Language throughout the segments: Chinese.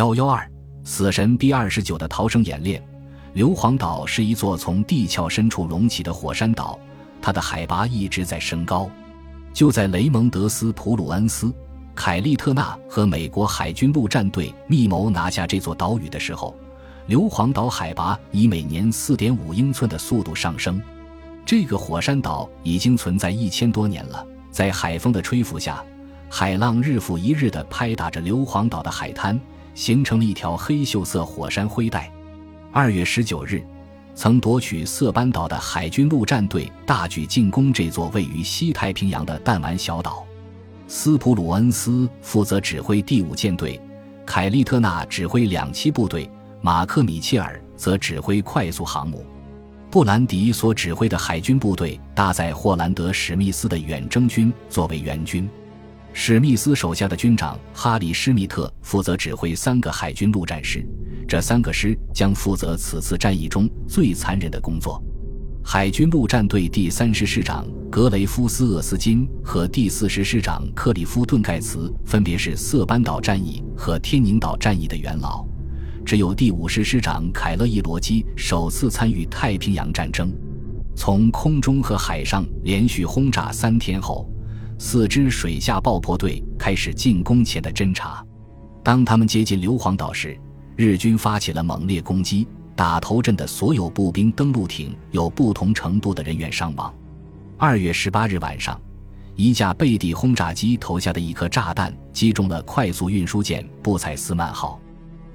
幺幺二，死神 B 二十九的逃生演练。硫磺岛是一座从地壳深处隆起的火山岛，它的海拔一直在升高。就在雷蒙德斯普鲁恩斯、凯利特纳和美国海军陆战队密谋拿下这座岛屿的时候，硫磺岛海拔以每年四点五英寸的速度上升。这个火山岛已经存在一千多年了，在海风的吹拂下，海浪日复一日地拍打着硫磺岛的海滩，形成了一条黑锈色火山灰带。二月十九日，曾夺取色班岛的海军陆战队大举进攻这座位于西太平洋的弹丸小岛。斯普鲁恩斯负责指挥第五舰队，凯利特纳指挥两栖部队，马克米切尔则指挥快速航母。布兰迪所指挥的海军部队搭载霍兰德史密斯的远征军作为援军。史密斯手下的军长哈里施密特负责指挥三个海军陆战师，这三个师将负责此次战役中最残忍的工作。海军陆战队第三师师长格雷夫斯厄斯金和第四师师长克里夫顿盖茨分别是色班岛战役和天宁岛战役的元老，只有第五师师长凯勒伊罗基首次参与太平洋战争。从空中和海上连续轰炸三天后。四支水下爆破队开始进攻前的侦察。当他们接近硫磺岛时，日军发起了猛烈攻击。打头阵的所有步兵登陆艇有不同程度的人员伤亡。二月十八日晚上，一架贝蒂轰炸机投下的一颗炸弹击中了快速运输舰布采斯曼号，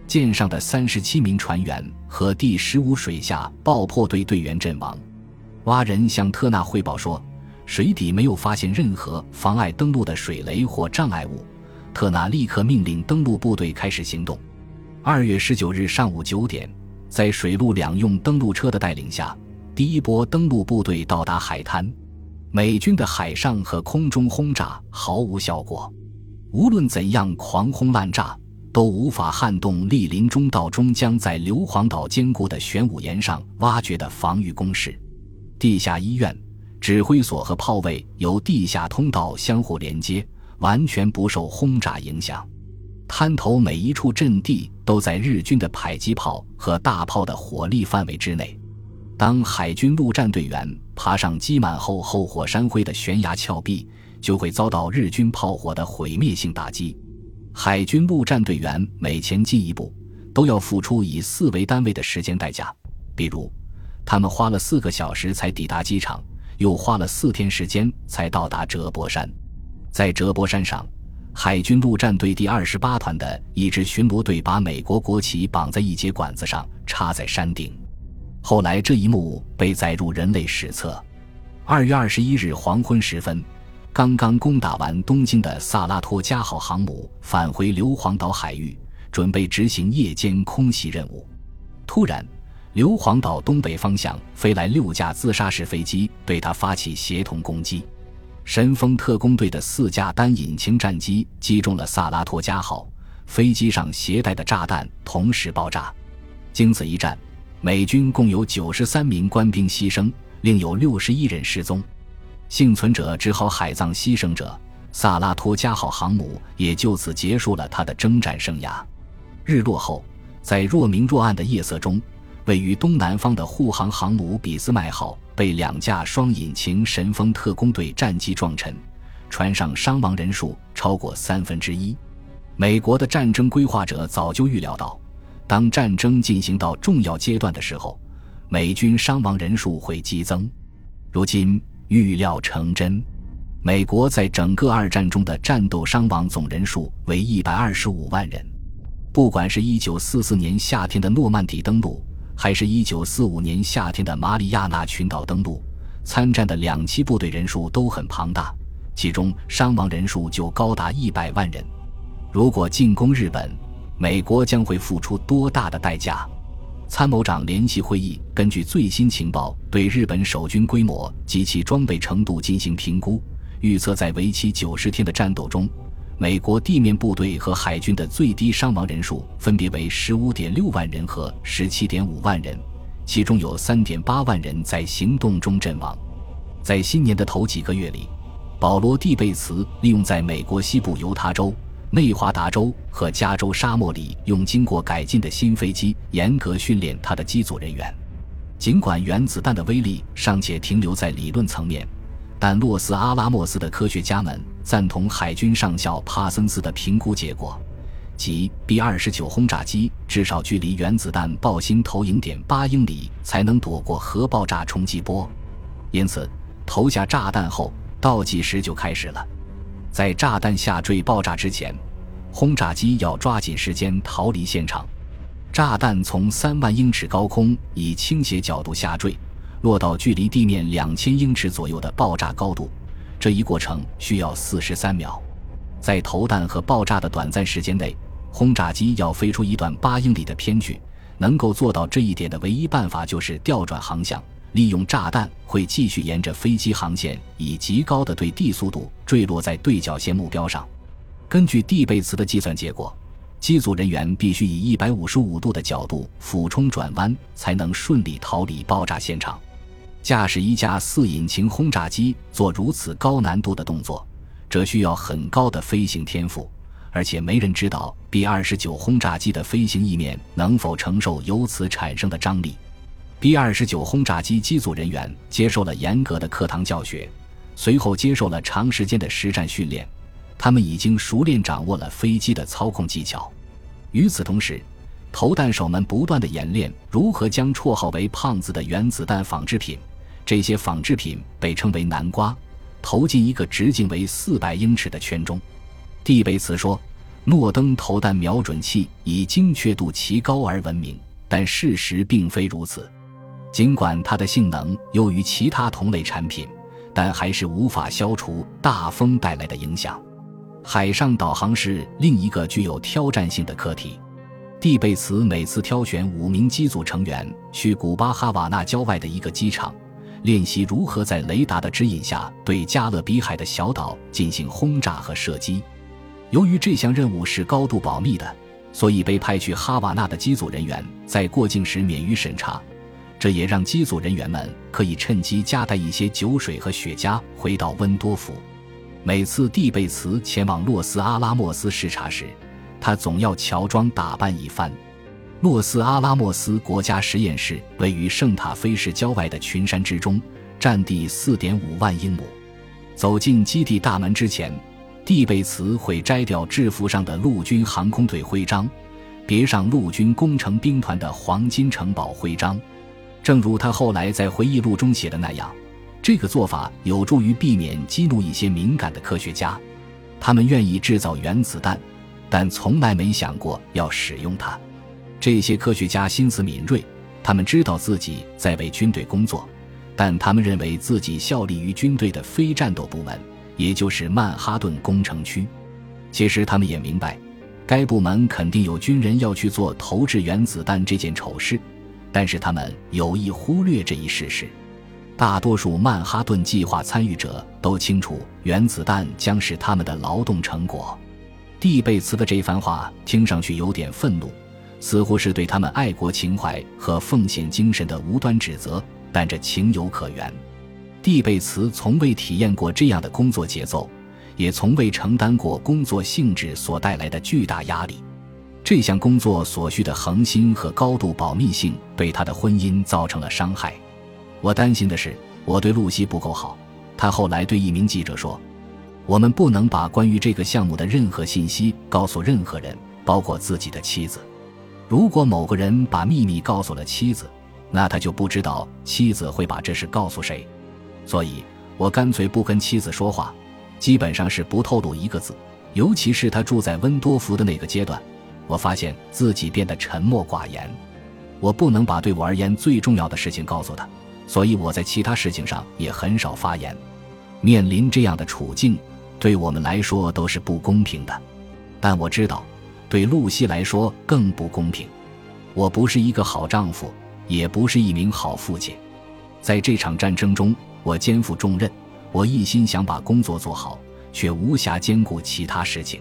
舰上的三十七名船员和第十五水下爆破队队员阵亡。蛙人向特纳汇报说。水底没有发现任何妨碍登陆的水雷或障碍物，特纳立刻命令登陆部队开始行动。二月十九日上午九点，在水陆两用登陆车的带领下，第一波登陆部队到达海滩。美军的海上和空中轰炸毫无效果，无论怎样狂轰滥炸，都无法撼动莅临中道中将在硫磺岛坚固的玄武岩上挖掘的防御工事。地下医院。指挥所和炮位由地下通道相互连接，完全不受轰炸影响。滩头每一处阵地都在日军的迫击炮和大炮的火力范围之内。当海军陆战队员爬上积满厚厚火山灰的悬崖峭壁，就会遭到日军炮火的毁灭性打击。海军陆战队员每前进一步，都要付出以四为单位的时间代价。比如，他们花了四个小时才抵达机场。又花了四天时间才到达折伯山，在折伯山上，海军陆战队第二十八团的一支巡逻队把美国国旗绑在一节管子上，插在山顶。后来这一幕被载入人类史册。二月二十一日黄昏时分，刚刚攻打完东京的萨拉托加号航母返回硫磺岛海域，准备执行夜间空袭任务，突然。硫磺岛东北方向飞来六架自杀式飞机，对他发起协同攻击。神风特工队的四架单引擎战机击中了萨拉托加号，飞机上携带的炸弹同时爆炸。经此一战，美军共有九十三名官兵牺牲，另有六十一人失踪。幸存者只好海葬牺牲者，萨拉托加号航母也就此结束了他的征战生涯。日落后，在若明若暗的夜色中。位于东南方的护航航母俾斯麦号被两架双引擎神风特工队战机撞沉，船上伤亡人数超过三分之一。美国的战争规划者早就预料到，当战争进行到重要阶段的时候，美军伤亡人数会激增。如今预料成真，美国在整个二战中的战斗伤亡总人数为一百二十五万人。不管是一九四四年夏天的诺曼底登陆。还是一九四五年夏天的马里亚纳群岛登陆，参战的两栖部队人数都很庞大，其中伤亡人数就高达一百万人。如果进攻日本，美国将会付出多大的代价？参谋长联席会议根据最新情报，对日本守军规模及其装备程度进行评估，预测在为期九十天的战斗中。美国地面部队和海军的最低伤亡人数分别为十五点六万人和十七点五万人，其中有三点八万人在行动中阵亡。在新年的头几个月里，保罗·蒂贝茨利用在美国西部犹他州内华达州和加州沙漠里用经过改进的新飞机严格训练他的机组人员。尽管原子弹的威力尚且停留在理论层面，但洛斯阿拉莫斯的科学家们赞同海军上校帕森斯的评估结果，即 B-29 轰炸机至少距离原子弹爆心投影点八英里才能躲过核爆炸冲击波。因此，投下炸弹后，倒计时就开始了。在炸弹下坠爆炸之前，轰炸机要抓紧时间逃离现场。炸弹从三万英尺高空以倾斜角度下坠，落到距离地面两千英尺左右的爆炸高度。这一过程需要四十三秒。在投弹和爆炸的短暂时间内，轰炸机要飞出一段八英里的偏距。能够做到这一点的唯一办法就是调转航向，利用炸弹会继续沿着飞机航线以极高的对地速度坠落在对角线目标上。根据蒂贝茨的计算结果。机组人员必须以一百五十五度的角度俯冲转弯，才能顺利逃离爆炸现场。驾驶一架四引擎轰炸机做如此高难度的动作，这需要很高的飞行天赋，而且没人知道 B 二十九轰炸机的飞行翼面能否承受由此产生的张力。B 二十九轰炸机机组人员接受了严格的课堂教学，随后接受了长时间的实战训练，他们已经熟练掌握了飞机的操控技巧。与此同时，投弹手们不断的演练如何将绰号为“胖子”的原子弹仿制品，这些仿制品被称为“南瓜”，投进一个直径为四百英尺的圈中。蒂贝茨说：“诺登投弹瞄准器以精确度奇高而闻名，但事实并非如此。尽管它的性能优于其他同类产品，但还是无法消除大风带来的影响。”海上导航是另一个具有挑战性的课题。蒂贝茨每次挑选五名机组成员去古巴哈瓦那郊外的一个机场，练习如何在雷达的指引下对加勒比海的小岛进行轰炸和射击。由于这项任务是高度保密的，所以被派去哈瓦那的机组人员在过境时免于审查。这也让机组人员们可以趁机夹带一些酒水和雪茄回到温多福。每次蒂贝茨前往洛斯阿拉莫斯视察时，他总要乔装打扮一番。洛斯阿拉莫斯国家实验室位于圣塔菲市郊外的群山之中，占地四点五万英亩。走进基地大门之前，蒂贝茨会摘掉制服上的陆军航空队徽章，别上陆军工程兵团的黄金城堡徽章。正如他后来在回忆录中写的那样。这个做法有助于避免激怒一些敏感的科学家，他们愿意制造原子弹，但从来没想过要使用它。这些科学家心思敏锐，他们知道自己在为军队工作，但他们认为自己效力于军队的非战斗部门，也就是曼哈顿工程区。其实他们也明白，该部门肯定有军人要去做投掷原子弹这件丑事，但是他们有意忽略这一事实。大多数曼哈顿计划参与者都清楚，原子弹将是他们的劳动成果。蒂贝茨的这番话听上去有点愤怒，似乎是对他们爱国情怀和奉献精神的无端指责，但这情有可原。蒂贝茨从未体验过这样的工作节奏，也从未承担过工作性质所带来的巨大压力。这项工作所需的恒心和高度保密性，对他的婚姻造成了伤害。我担心的是，我对露西不够好。他后来对一名记者说：“我们不能把关于这个项目的任何信息告诉任何人，包括自己的妻子。如果某个人把秘密告诉了妻子，那他就不知道妻子会把这事告诉谁。所以我干脆不跟妻子说话，基本上是不透露一个字。尤其是他住在温多福的那个阶段，我发现自己变得沉默寡言。我不能把对我而言最重要的事情告诉他。”所以我在其他事情上也很少发言。面临这样的处境，对我们来说都是不公平的。但我知道，对露西来说更不公平。我不是一个好丈夫，也不是一名好父亲。在这场战争中，我肩负重任，我一心想把工作做好，却无暇兼顾其他事情。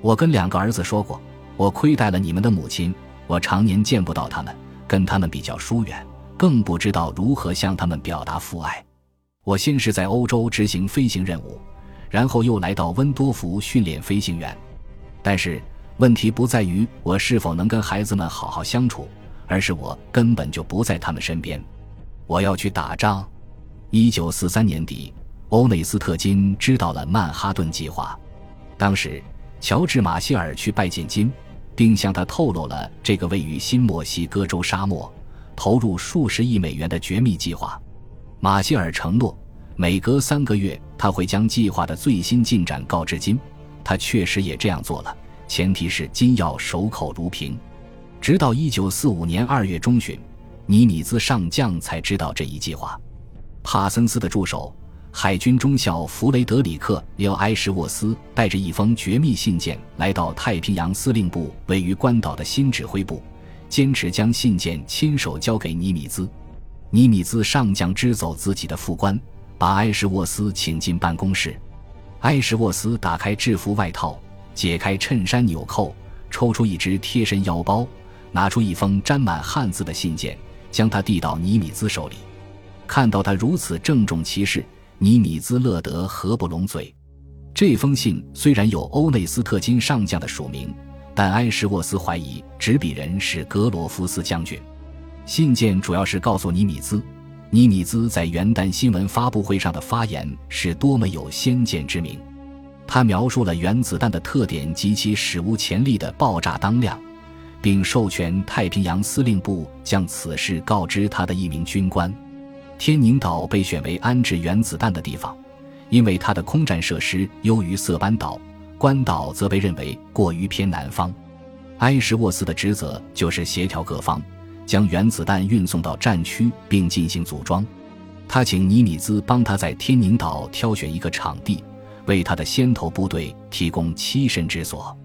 我跟两个儿子说过，我亏待了你们的母亲，我常年见不到他们，跟他们比较疏远。更不知道如何向他们表达父爱。我先是在欧洲执行飞行任务，然后又来到温多福训练飞行员。但是问题不在于我是否能跟孩子们好好相处，而是我根本就不在他们身边。我要去打仗。一九四三年底，欧内斯特金知道了曼哈顿计划。当时，乔治马歇尔去拜见金，并向他透露了这个位于新墨西哥州沙漠、投入数十亿美元的绝密计划。马歇尔承诺，每隔三个月他会将计划的最新进展告知金。他确实也这样做了，前提是金要守口如瓶。直到一九四五年二月中旬，尼米兹上将才知道这一计划。帕森斯的助手。海军中校弗雷德里克·刘埃什沃斯带着一封绝密信件来到太平洋司令部位于关岛的新指挥部，坚持将信件亲手交给尼米兹。尼米兹上将支走自己的副官，把埃什沃斯请进办公室。埃什沃斯打开制服外套，解开衬衫纽扣，抽出一只贴身腰包，拿出一封沾满汗渍的信件，将它递到尼米兹手里。看到他如此郑重其事。尼米兹乐得合不拢嘴。这封信虽然有欧内斯特金上将的署名，但埃什沃斯怀疑执笔人是格罗夫斯将军。信件主要是告诉尼米兹，尼米兹在元旦新闻发布会上的发言是多么有先见之明。他描述了原子弹的特点及其史无前例的爆炸当量，并授权太平洋司令部将此事告知他的一名军官。天宁岛被选为安置原子弹的地方，因为它的空战设施优于色班岛，关岛则被认为过于偏南方。埃什沃斯的职责就是协调各方，将原子弹运送到战区并进行组装。他请尼米兹帮他在天宁岛挑选一个场地，为他的先头部队提供栖身之所。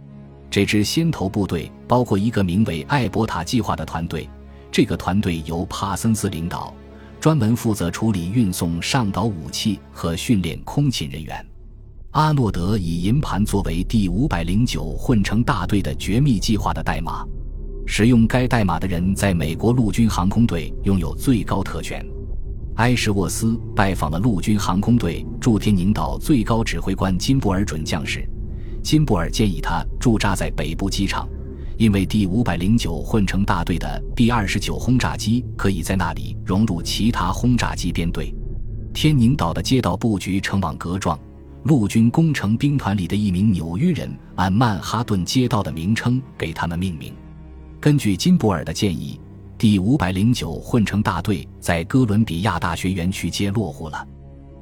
这支先头部队包括一个名为“艾伯塔计划”的团队，这个团队由帕森斯领导。专门负责处理运送上岛武器和训练空勤人员。阿诺德以银盘作为第五百零九混成大队的绝密计划的代码，使用该代码的人在美国陆军航空队拥有最高特权。埃什沃斯拜访了陆军航空队驻天宁岛最高指挥官金布尔准将士，金布尔建议他驻扎在北部机场。因为第五百零九混成大队的 B 二十九轰炸机可以在那里融入其他轰炸机编队。天宁岛的街道布局成网格状，陆军工程兵团里的一名纽约人按曼哈顿街道的名称给他们命名。根据金布尔的建议，第五百零九混成大队在哥伦比亚大学园区街落户了。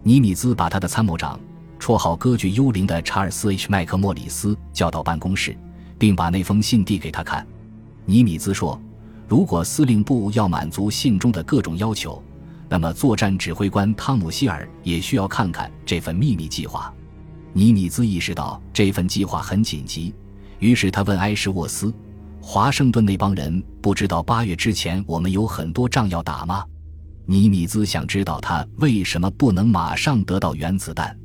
尼米兹把他的参谋长，绰号“歌剧幽灵”的查尔斯 ·H· 麦克莫里斯叫到办公室。并把那封信递给他看。尼米兹说：“如果司令部要满足信中的各种要求，那么作战指挥官汤姆希尔也需要看看这份秘密计划。”尼米兹意识到这份计划很紧急，于是他问埃什沃斯：“华盛顿那帮人不知道八月之前我们有很多仗要打吗？”尼米兹想知道他为什么不能马上得到原子弹。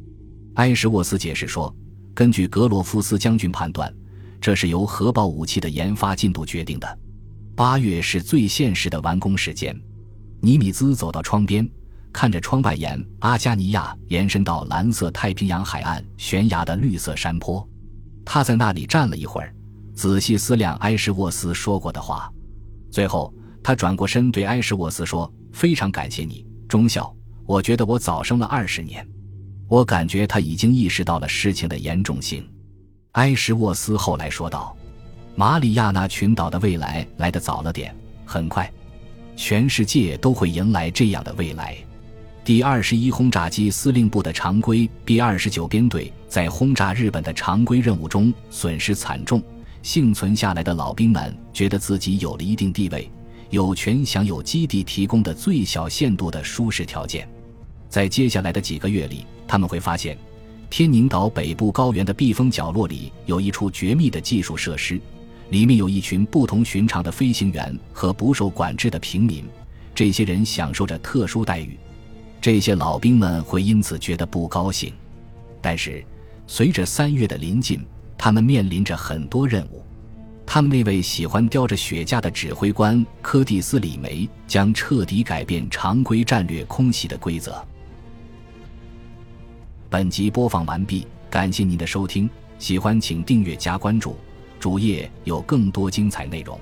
埃什沃斯解释说：“根据格罗夫斯将军判断。”这是由核爆武器的研发进度决定的。八月是最现实的完工时间。尼米兹走到窗边，看着窗外沿阿加尼亚延伸到蓝色太平洋海岸悬崖的绿色山坡。他在那里站了一会儿，仔细思量埃什沃斯说过的话。最后，他转过身对埃什沃斯说：“非常感谢你，中校。我觉得我早生了二十年。我感觉他已经意识到了事情的严重性。”埃什沃斯后来说道：“马里亚纳群岛的未来来得早了点，很快，全世界都会迎来这样的未来。”第二十一轰炸机司令部的常规 B 二十九编队在轰炸日本的常规任务中损失惨重，幸存下来的老兵们觉得自己有了一定地位，有权享有基地提供的最小限度的舒适条件。在接下来的几个月里，他们会发现。天宁岛北部高原的避风角落里有一处绝密的技术设施，里面有一群不同寻常的飞行员和不受管制的平民，这些人享受着特殊待遇。这些老兵们会因此觉得不高兴，但是随着三月的临近，他们面临着很多任务。他们那位喜欢叼着雪茄的指挥官柯蒂斯·李梅将彻底改变常规战略空袭的规则。本集播放完毕，感谢您的收听，喜欢请订阅加关注，主页有更多精彩内容。